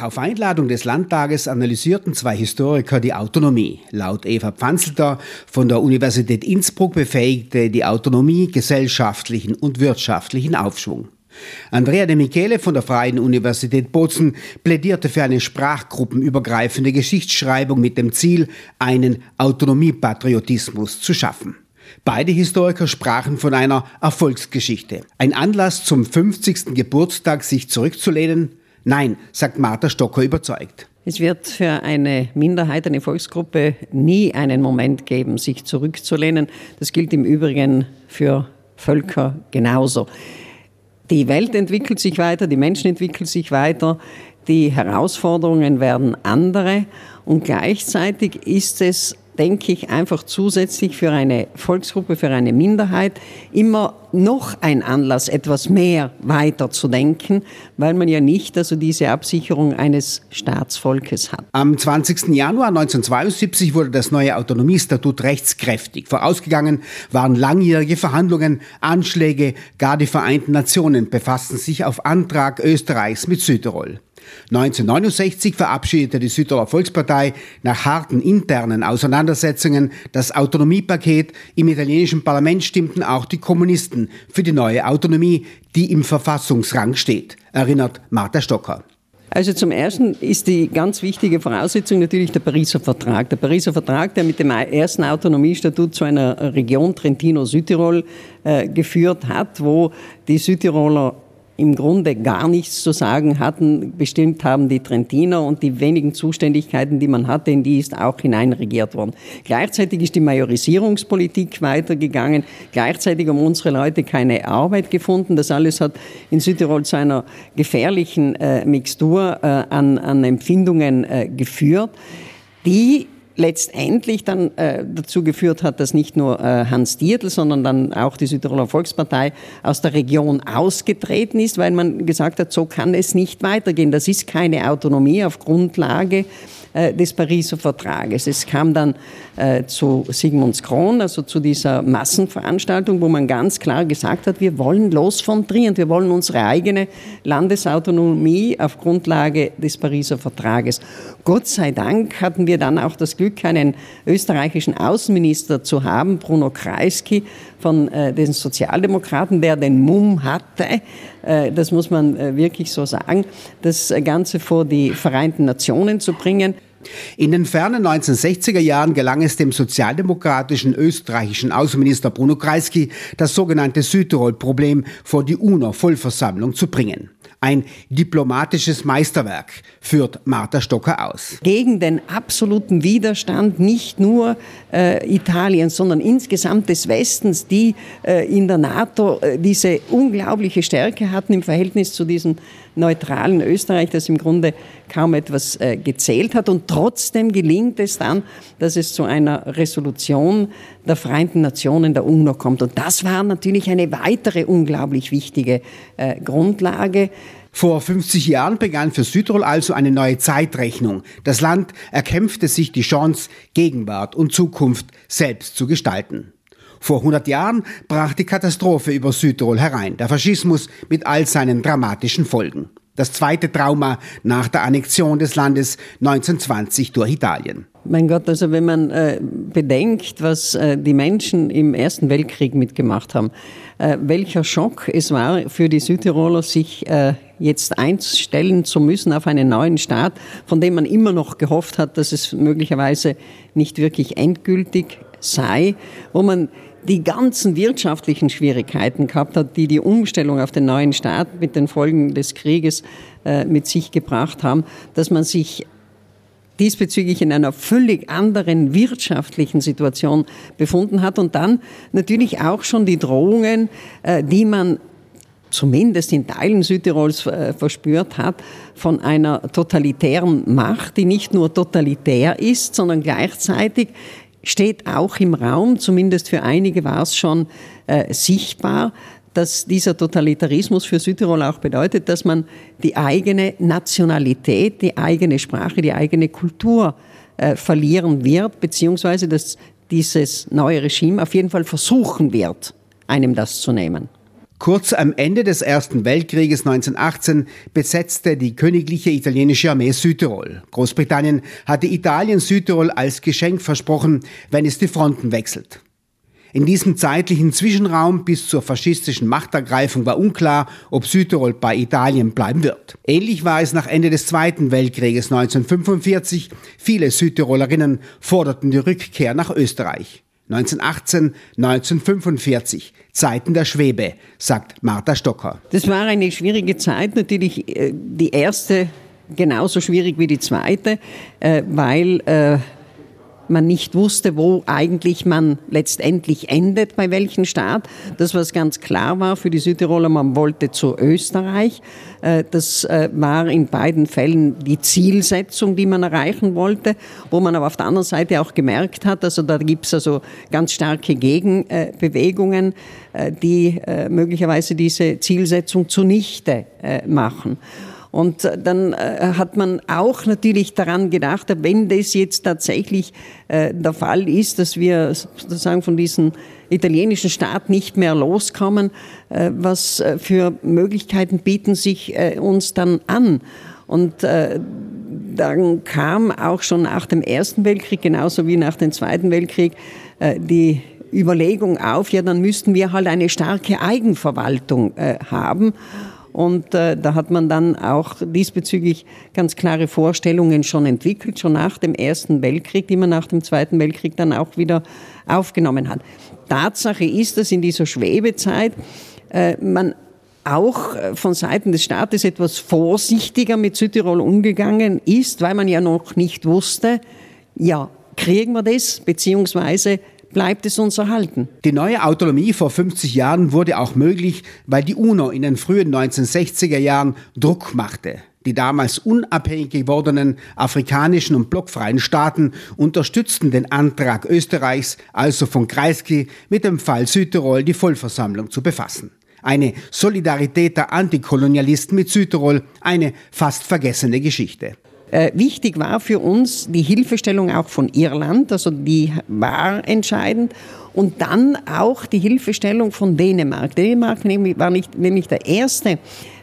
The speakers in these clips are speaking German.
Auf Einladung des Landtages analysierten zwei Historiker die Autonomie. Laut Eva Pfanzelter von der Universität Innsbruck befähigte die Autonomie gesellschaftlichen und wirtschaftlichen Aufschwung. Andrea de Michele von der Freien Universität Bozen plädierte für eine sprachgruppenübergreifende Geschichtsschreibung mit dem Ziel, einen Autonomiepatriotismus zu schaffen. Beide Historiker sprachen von einer Erfolgsgeschichte. Ein Anlass zum 50. Geburtstag, sich zurückzulehnen? Nein, sagt Martha Stocker überzeugt. Es wird für eine Minderheit, eine Volksgruppe nie einen Moment geben, sich zurückzulehnen. Das gilt im Übrigen für Völker genauso. Die Welt entwickelt sich weiter, die Menschen entwickeln sich weiter, die Herausforderungen werden andere und gleichzeitig ist es denke ich, einfach zusätzlich für eine Volksgruppe, für eine Minderheit immer noch ein Anlass, etwas mehr weiter zu denken, weil man ja nicht also diese Absicherung eines Staatsvolkes hat. Am 20. Januar 1972 wurde das neue Autonomiestatut rechtskräftig. Vorausgegangen waren langjährige Verhandlungen, Anschläge, gar die Vereinten Nationen befassten sich auf Antrag Österreichs mit Südtirol. 1969 verabschiedete die Südtiroler Volkspartei nach harten internen Auseinandersetzungen das Autonomiepaket. Im italienischen Parlament stimmten auch die Kommunisten für die neue Autonomie, die im Verfassungsrang steht, erinnert Martha Stocker. Also zum Ersten ist die ganz wichtige Voraussetzung natürlich der Pariser Vertrag. Der Pariser Vertrag, der mit dem ersten Autonomiestatut zu einer Region Trentino-Südtirol äh, geführt hat, wo die Südtiroler im Grunde gar nichts zu sagen hatten. Bestimmt haben die Trentiner und die wenigen Zuständigkeiten, die man hatte, in die ist auch hineinregiert worden. Gleichzeitig ist die Majorisierungspolitik weitergegangen. Gleichzeitig haben unsere Leute keine Arbeit gefunden. Das alles hat in Südtirol zu einer gefährlichen äh, Mixtur äh, an, an Empfindungen äh, geführt, die letztendlich dann äh, dazu geführt hat, dass nicht nur äh, Hans Dietl, sondern dann auch die Südtiroler Volkspartei aus der Region ausgetreten ist, weil man gesagt hat, so kann es nicht weitergehen. Das ist keine Autonomie auf Grundlage des Pariser Vertrages. Es kam dann äh, zu Sigmunds Kron, also zu dieser Massenveranstaltung, wo man ganz klar gesagt hat, wir wollen los von Trient, wir wollen unsere eigene Landesautonomie auf Grundlage des Pariser Vertrages. Gott sei Dank hatten wir dann auch das Glück, einen österreichischen Außenminister zu haben, Bruno Kreisky von äh, den Sozialdemokraten, der den Mumm hatte, äh, das muss man äh, wirklich so sagen, das Ganze vor die Vereinten Nationen zu bringen. In den fernen 1960er Jahren gelang es dem sozialdemokratischen österreichischen Außenminister Bruno Kreisky, das sogenannte Südtirol-Problem vor die UNO-Vollversammlung zu bringen. Ein diplomatisches Meisterwerk führt Martha Stocker aus. Gegen den absoluten Widerstand nicht nur äh, Italiens, sondern insgesamt des Westens, die äh, in der NATO äh, diese unglaubliche Stärke hatten im Verhältnis zu diesem neutralen Österreich, das im Grunde kaum etwas äh, gezählt hat. Und trotzdem gelingt es dann, dass es zu einer Resolution der Vereinten Nationen der UNO kommt. Und das war natürlich eine weitere unglaublich wichtige äh, Grundlage. Vor 50 Jahren begann für Südtirol also eine neue Zeitrechnung. Das Land erkämpfte sich die Chance, Gegenwart und Zukunft selbst zu gestalten. Vor 100 Jahren brach die Katastrophe über Südtirol herein, der Faschismus mit all seinen dramatischen Folgen. Das zweite Trauma nach der Annexion des Landes 1920 durch Italien. Mein Gott, also wenn man äh, bedenkt, was äh, die Menschen im Ersten Weltkrieg mitgemacht haben, äh, welcher Schock es war für die Südtiroler, sich äh, jetzt einstellen zu müssen auf einen neuen Staat, von dem man immer noch gehofft hat, dass es möglicherweise nicht wirklich endgültig sei, wo man die ganzen wirtschaftlichen Schwierigkeiten gehabt hat, die die Umstellung auf den neuen Staat mit den Folgen des Krieges äh, mit sich gebracht haben, dass man sich diesbezüglich in einer völlig anderen wirtschaftlichen Situation befunden hat und dann natürlich auch schon die Drohungen, äh, die man zumindest in Teilen Südtirols äh, verspürt hat, von einer totalitären Macht, die nicht nur totalitär ist, sondern gleichzeitig steht auch im Raum, zumindest für einige war es schon äh, sichtbar, dass dieser Totalitarismus für Südtirol auch bedeutet, dass man die eigene Nationalität, die eigene Sprache, die eigene Kultur äh, verlieren wird, beziehungsweise dass dieses neue Regime auf jeden Fall versuchen wird, einem das zu nehmen. Kurz am Ende des Ersten Weltkrieges 1918 besetzte die königliche italienische Armee Südtirol. Großbritannien hatte Italien Südtirol als Geschenk versprochen, wenn es die Fronten wechselt. In diesem zeitlichen Zwischenraum bis zur faschistischen Machtergreifung war unklar, ob Südtirol bei Italien bleiben wird. Ähnlich war es nach Ende des Zweiten Weltkrieges 1945. Viele Südtirolerinnen forderten die Rückkehr nach Österreich. 1918, 1945, Zeiten der Schwebe, sagt Martha Stocker. Das war eine schwierige Zeit, natürlich äh, die erste genauso schwierig wie die zweite, äh, weil äh, man nicht wusste, wo eigentlich man letztendlich endet, bei welchem Staat. Das, was ganz klar war für die Südtiroler, man wollte zu Österreich. Äh, das äh, war in beiden Fällen die Zielsetzung, die man erreichen wollte, wo man aber auf der anderen Seite auch gemerkt hat, also da gibt es also ganz starke Gegenbewegungen, äh, die möglicherweise diese Zielsetzung zunichte machen. Und äh, dann äh, hat man auch natürlich daran gedacht, wenn das jetzt tatsächlich äh, der Fall ist, dass wir sozusagen von diesem italienischen Staat nicht mehr loskommen, was für Möglichkeiten bieten sich uns dann an? Und dann kam auch schon nach dem Ersten Weltkrieg, genauso wie nach dem Zweiten Weltkrieg, die Überlegung auf, ja, dann müssten wir halt eine starke Eigenverwaltung haben. Und äh, da hat man dann auch diesbezüglich ganz klare Vorstellungen schon entwickelt, schon nach dem Ersten Weltkrieg, die man nach dem Zweiten Weltkrieg dann auch wieder aufgenommen hat. Tatsache ist, dass in dieser Schwebezeit äh, man auch äh, von Seiten des Staates etwas vorsichtiger mit Südtirol umgegangen ist, weil man ja noch nicht wusste, ja, kriegen wir das, beziehungsweise bleibt es uns erhalten. Die neue Autonomie vor 50 Jahren wurde auch möglich, weil die UNO in den frühen 1960er Jahren Druck machte. Die damals unabhängig gewordenen afrikanischen und blockfreien Staaten unterstützten den Antrag Österreichs, also von Kreisky, mit dem Fall Südtirol die Vollversammlung zu befassen. Eine Solidarität der Antikolonialisten mit Südtirol, eine fast vergessene Geschichte. Äh, wichtig war für uns die Hilfestellung auch von Irland, also die war entscheidend. Und dann auch die Hilfestellung von Dänemark. Dänemark war nicht, nämlich der erste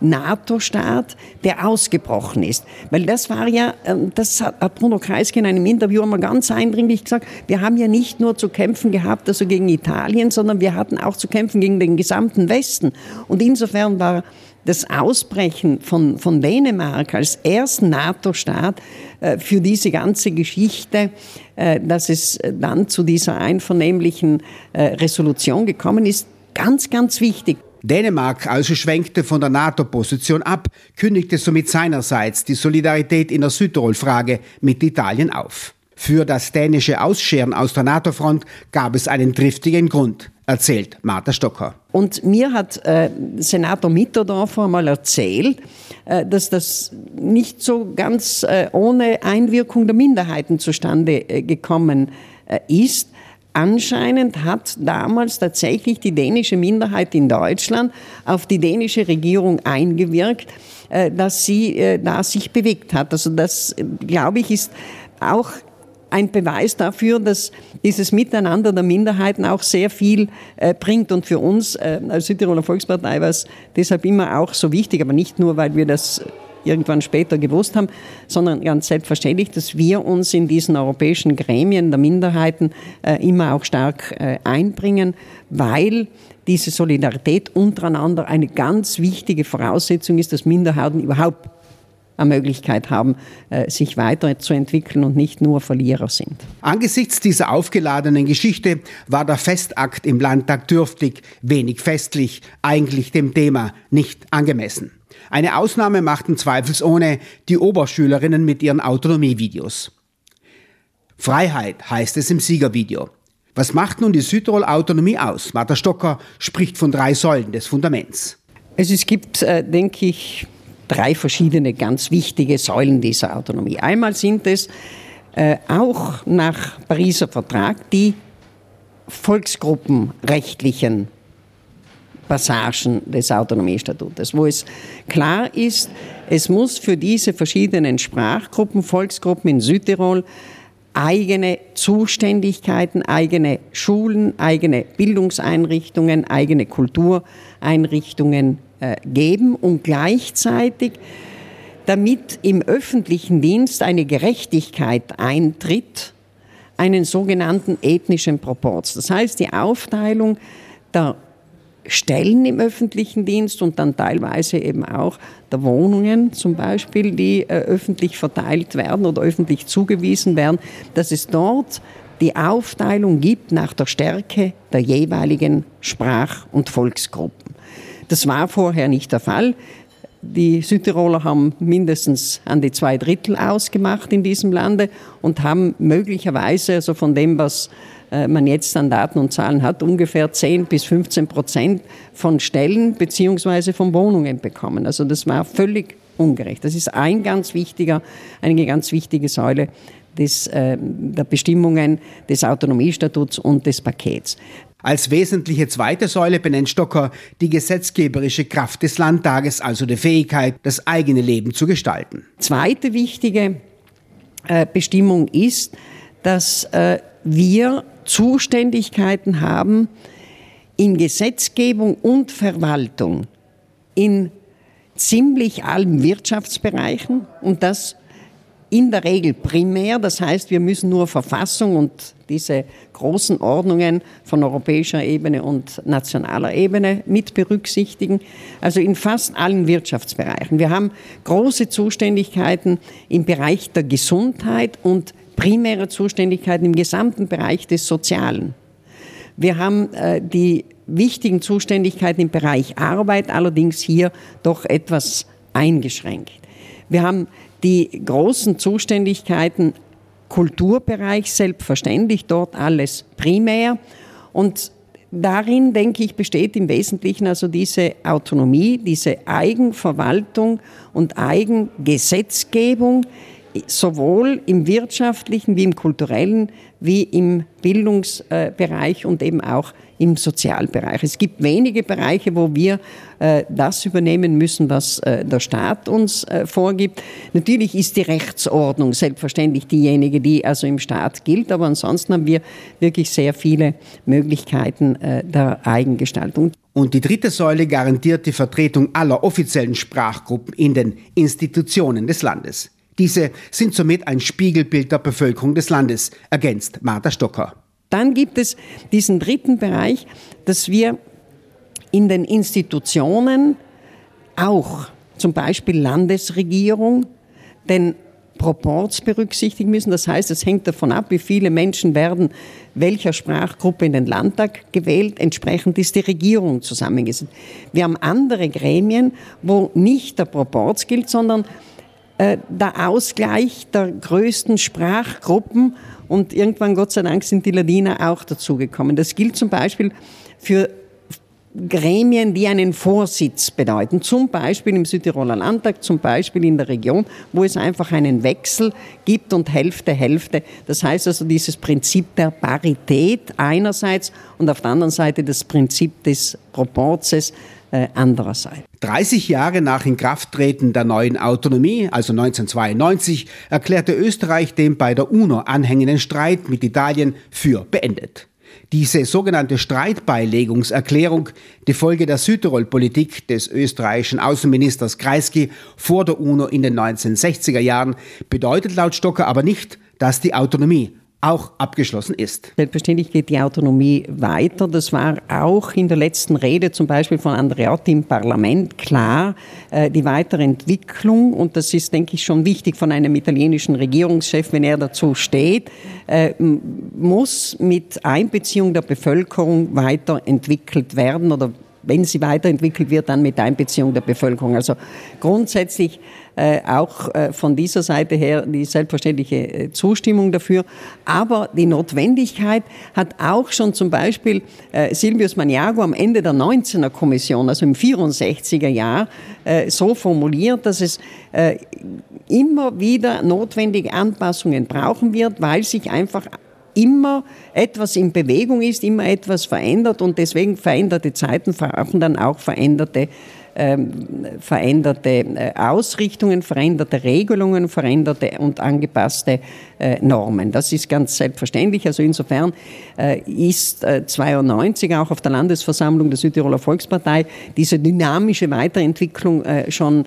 NATO-Staat, der ausgebrochen ist. Weil das war ja, ähm, das hat Bruno Kreisky in einem Interview einmal ganz eindringlich gesagt, wir haben ja nicht nur zu kämpfen gehabt, also gegen Italien, sondern wir hatten auch zu kämpfen gegen den gesamten Westen. Und insofern war das Ausbrechen von, von Dänemark als ersten NATO-Staat äh, für diese ganze Geschichte, äh, dass es dann zu dieser einvernehmlichen äh, Resolution gekommen ist, ganz, ganz wichtig. Dänemark also schwenkte von der NATO-Position ab, kündigte somit seinerseits die Solidarität in der Südtirol-Frage mit Italien auf. Für das dänische Ausscheren aus der NATO-Front gab es einen triftigen Grund erzählt Martha Stocker. Und mir hat äh, Senator Mitterdorfer einmal erzählt, äh, dass das nicht so ganz äh, ohne Einwirkung der Minderheiten zustande äh, gekommen äh, ist. Anscheinend hat damals tatsächlich die dänische Minderheit in Deutschland auf die dänische Regierung eingewirkt, äh, dass sie da sich bewegt hat. Also das, glaube ich, ist auch ein Beweis dafür, dass dieses Miteinander der Minderheiten auch sehr viel äh, bringt. Und für uns äh, als Südtiroler Volkspartei war es deshalb immer auch so wichtig, aber nicht nur, weil wir das irgendwann später gewusst haben, sondern ganz selbstverständlich, dass wir uns in diesen europäischen Gremien der Minderheiten äh, immer auch stark äh, einbringen, weil diese Solidarität untereinander eine ganz wichtige Voraussetzung ist, dass Minderheiten überhaupt eine Möglichkeit haben, äh, sich weiterzuentwickeln und nicht nur Verlierer sind. Angesichts dieser aufgeladenen Geschichte war der Festakt im Landtag dürftig, wenig festlich, eigentlich dem Thema nicht angemessen. Eine Ausnahme machten zweifelsohne die Oberschülerinnen mit ihren Autonomievideos. Freiheit heißt es im Siegervideo. Was macht nun die Südtirol-Autonomie aus? Martha Stocker spricht von drei Säulen des Fundaments. Also es gibt, äh, denke ich, drei verschiedene ganz wichtige Säulen dieser Autonomie. Einmal sind es äh, auch nach Pariser Vertrag die volksgruppenrechtlichen Passagen des Autonomiestatutes, wo es klar ist, es muss für diese verschiedenen Sprachgruppen, Volksgruppen in Südtirol eigene Zuständigkeiten, eigene Schulen, eigene Bildungseinrichtungen, eigene Kultureinrichtungen geben und gleichzeitig damit im öffentlichen Dienst eine Gerechtigkeit eintritt, einen sogenannten ethnischen Proporz. Das heißt, die Aufteilung der Stellen im öffentlichen Dienst und dann teilweise eben auch der Wohnungen zum Beispiel, die äh, öffentlich verteilt werden oder öffentlich zugewiesen werden, dass es dort die Aufteilung gibt nach der Stärke der jeweiligen Sprach- und Volksgruppen. Das war vorher nicht der Fall. Die Südtiroler haben mindestens an die zwei Drittel ausgemacht in diesem Lande und haben möglicherweise, also von dem, was äh, man jetzt an Daten und Zahlen hat, ungefähr 10 bis 15 Prozent von Stellen beziehungsweise von Wohnungen bekommen. Also das war völlig ungerecht. Das ist ein ganz wichtiger, eine ganz wichtige Säule des, äh, der Bestimmungen des Autonomiestatuts und des Pakets. Als wesentliche zweite Säule benennt Stocker die gesetzgeberische Kraft des Landtages, also die Fähigkeit, das eigene Leben zu gestalten. Zweite wichtige äh, Bestimmung ist, dass äh, wir Zuständigkeiten haben in Gesetzgebung und Verwaltung in ziemlich allen Wirtschaftsbereichen und das in der Regel primär. Das heißt, wir müssen nur Verfassung und diese großen Ordnungen von europäischer Ebene und nationaler Ebene mit berücksichtigen. Also in fast allen Wirtschaftsbereichen. Wir haben große Zuständigkeiten im Bereich der Gesundheit und primäre Zuständigkeiten im gesamten Bereich des Sozialen. Wir haben äh, die wichtigen Zuständigkeiten im Bereich Arbeit, allerdings hier doch etwas eingeschränkt. Wir haben die großen Zuständigkeiten Kulturbereich, selbstverständlich, dort alles primär. Und darin, denke ich, besteht im Wesentlichen also diese Autonomie, diese Eigenverwaltung und Eigengesetzgebung, sowohl im wirtschaftlichen wie im kulturellen wie im Bildungsbereich und eben auch im Sozialbereich. Es gibt wenige Bereiche, wo wir äh, das übernehmen müssen, was äh, der Staat uns äh, vorgibt. Natürlich ist die Rechtsordnung selbstverständlich diejenige, die also im Staat gilt, aber ansonsten haben wir wirklich sehr viele Möglichkeiten der Eigengestaltung. Und die dritte Säule garantiert die Vertretung aller offiziellen Sprachgruppen in den Institutionen des Landes. Diese sind somit ein Spiegelbild der Bevölkerung des Landes, ergänzt Martha Stocker. Dann gibt es diesen dritten Bereich, dass wir in den Institutionen auch zum Beispiel Landesregierung den Proports berücksichtigen müssen. Das heißt, es hängt davon ab, wie viele Menschen werden welcher Sprachgruppe in den Landtag gewählt. Entsprechend ist die Regierung zusammengesetzt. Wir haben andere Gremien, wo nicht der Proports gilt, sondern äh, der Ausgleich der größten Sprachgruppen und irgendwann, Gott sei Dank, sind die Ladiner auch dazugekommen. Das gilt zum Beispiel für Gremien, die einen Vorsitz bedeuten, zum Beispiel im Südtiroler Landtag, zum Beispiel in der Region, wo es einfach einen Wechsel gibt und Hälfte, Hälfte. Das heißt also dieses Prinzip der Parität einerseits und auf der anderen Seite das Prinzip des Proporzes äh, andererseits. 30 Jahre nach Inkrafttreten der neuen Autonomie, also 1992, erklärte Österreich den bei der UNO anhängenden Streit mit Italien für beendet. Diese sogenannte Streitbeilegungserklärung, die Folge der Südtirol-Politik des österreichischen Außenministers Kreisky vor der UNO in den 1960er Jahren, bedeutet laut Stocker aber nicht, dass die Autonomie auch abgeschlossen ist. Selbstverständlich geht die Autonomie weiter. Das war auch in der letzten Rede zum Beispiel von Andreotti im Parlament klar, äh, die weitere Entwicklung. Und das ist, denke ich, schon wichtig von einem italienischen Regierungschef, wenn er dazu steht, äh, muss mit Einbeziehung der Bevölkerung weiterentwickelt werden oder wenn sie weiterentwickelt wird, dann mit Einbeziehung der Bevölkerung. Also grundsätzlich äh, auch äh, von dieser Seite her die selbstverständliche äh, Zustimmung dafür. Aber die Notwendigkeit hat auch schon zum Beispiel äh, Silvius Maniago am Ende der 19er Kommission, also im 64er Jahr, äh, so formuliert, dass es äh, immer wieder notwendige Anpassungen brauchen wird, weil sich einfach immer etwas in Bewegung ist, immer etwas verändert und deswegen veränderte Zeiten brauchen dann auch veränderte ähm, veränderte äh, Ausrichtungen, veränderte Regelungen, veränderte und angepasste äh, Normen. Das ist ganz selbstverständlich. Also insofern äh, ist 92 auch auf der Landesversammlung der Südtiroler Volkspartei diese dynamische Weiterentwicklung schon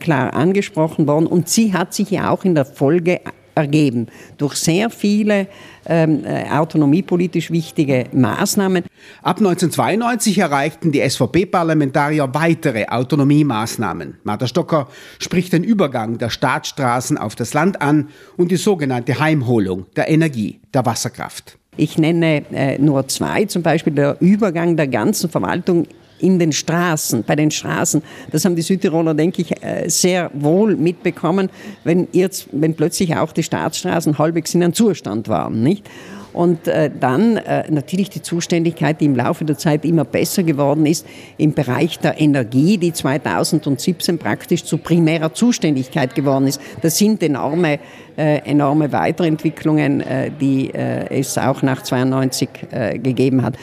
klar angesprochen worden und sie hat sich ja auch in der Folge ergeben durch sehr viele ähm, äh, autonomiepolitisch wichtige Maßnahmen. Ab 1992 erreichten die SVP-Parlamentarier weitere Autonomiemaßnahmen. Martha Stocker spricht den Übergang der Staatsstraßen auf das Land an und die sogenannte Heimholung der Energie, der Wasserkraft. Ich nenne äh, nur zwei, zum Beispiel der Übergang der ganzen Verwaltung in den Straßen, bei den Straßen. Das haben die Südtiroler, denke ich, äh, sehr wohl mitbekommen, wenn, jetzt, wenn plötzlich auch die Staatsstraßen halbwegs in einem Zustand waren. Nicht? Und äh, dann äh, natürlich die Zuständigkeit, die im Laufe der Zeit immer besser geworden ist, im Bereich der Energie, die 2017 praktisch zu primärer Zuständigkeit geworden ist. Das sind enorme, enorme Weiterentwicklungen, die es auch nach 92 äh, gegeben hat.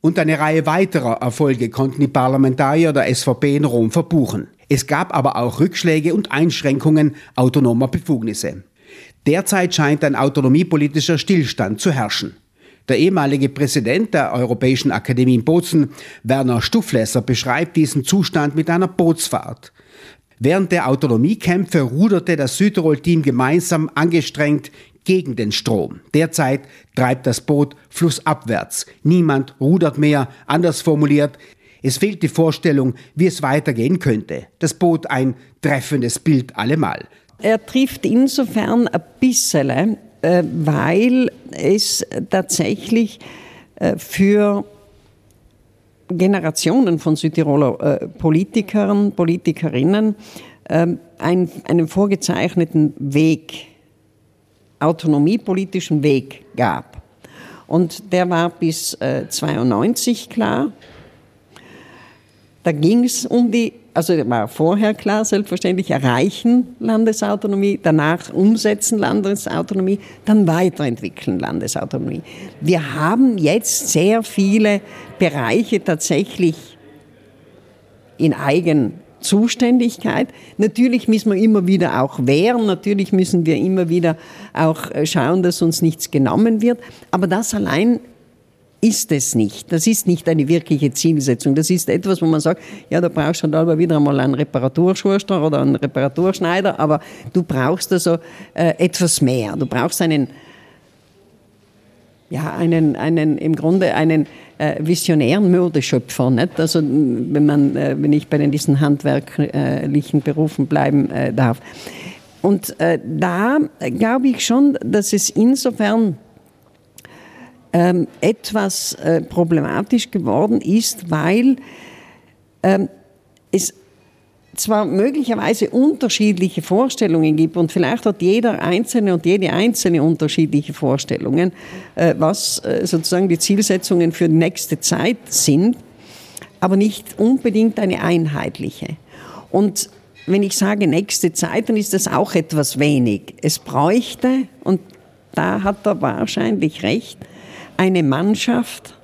Und eine Reihe weiterer Erfolge konnten die Parlamentarier der SVP in Rom verbuchen. Es gab aber auch Rückschläge und Einschränkungen autonomer Befugnisse. Derzeit scheint ein autonomiepolitischer Stillstand zu herrschen. Der ehemalige Präsident der Europäischen Akademie in Bozen, Werner Stufflesser, beschreibt diesen Zustand mit einer Bootsfahrt. Während der Autonomiekämpfe ruderte das Südtirol-Team gemeinsam angestrengt gegen den Strom. Derzeit treibt das Boot flussabwärts. Niemand rudert mehr, anders formuliert, es fehlt die Vorstellung, wie es weitergehen könnte. Das Boot ein treffendes Bild allemal. Er trifft insofern ein bisschen, äh, weil es tatsächlich äh, für Generationen von Südtiroler äh, Politikern, Politikerinnen einen vorgezeichneten Weg autonomiepolitischen Weg gab. Und der war bis äh, 92 klar. Da ging es um die, also war vorher klar, selbstverständlich, erreichen Landesautonomie, danach umsetzen Landesautonomie, dann weiterentwickeln Landesautonomie. Wir haben jetzt sehr viele Bereiche tatsächlich in eigen Zuständigkeit. Natürlich müssen wir immer wieder auch wehren, natürlich müssen wir immer wieder auch äh, schauen, dass uns nichts genommen wird, aber das allein ist es nicht. Das ist nicht eine wirkliche Zielsetzung. Das ist etwas, wo man sagt, ja, da brauchst du halt aber wieder einmal einen Reparaturschuster oder einen Reparaturschneider, aber du brauchst also äh, etwas mehr. Du brauchst einen, ja, einen, einen, im Grunde einen äh, visionären Modeschöpfer. Nicht? Also, wenn, man, äh, wenn ich bei diesen handwerklichen Berufen bleiben äh, darf. Und äh, da glaube ich schon, dass es insofern ähm, etwas äh, problematisch geworden ist, weil ähm, es zwar möglicherweise unterschiedliche Vorstellungen gibt und vielleicht hat jeder Einzelne und jede Einzelne unterschiedliche Vorstellungen, äh, was äh, sozusagen die Zielsetzungen für die nächste Zeit sind, aber nicht unbedingt eine einheitliche. Und wenn ich sage nächste Zeit, dann ist das auch etwas wenig. Es bräuchte, und da hat er wahrscheinlich recht, eine Mannschaft,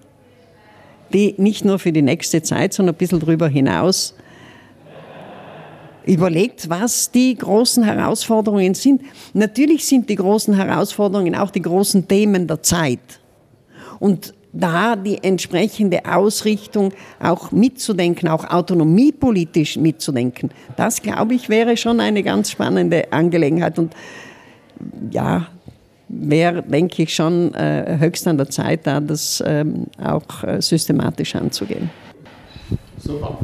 die nicht nur für die nächste Zeit, sondern ein bisschen darüber hinaus überlegt, was die großen Herausforderungen sind. Natürlich sind die großen Herausforderungen auch die großen Themen der Zeit. Und da die entsprechende Ausrichtung auch mitzudenken, auch autonomiepolitisch mitzudenken, das glaube ich wäre schon eine ganz spannende Angelegenheit. Und ja, wäre, denke ich, schon äh, höchst an der Zeit, da das ähm, auch äh, systematisch anzugehen. Super.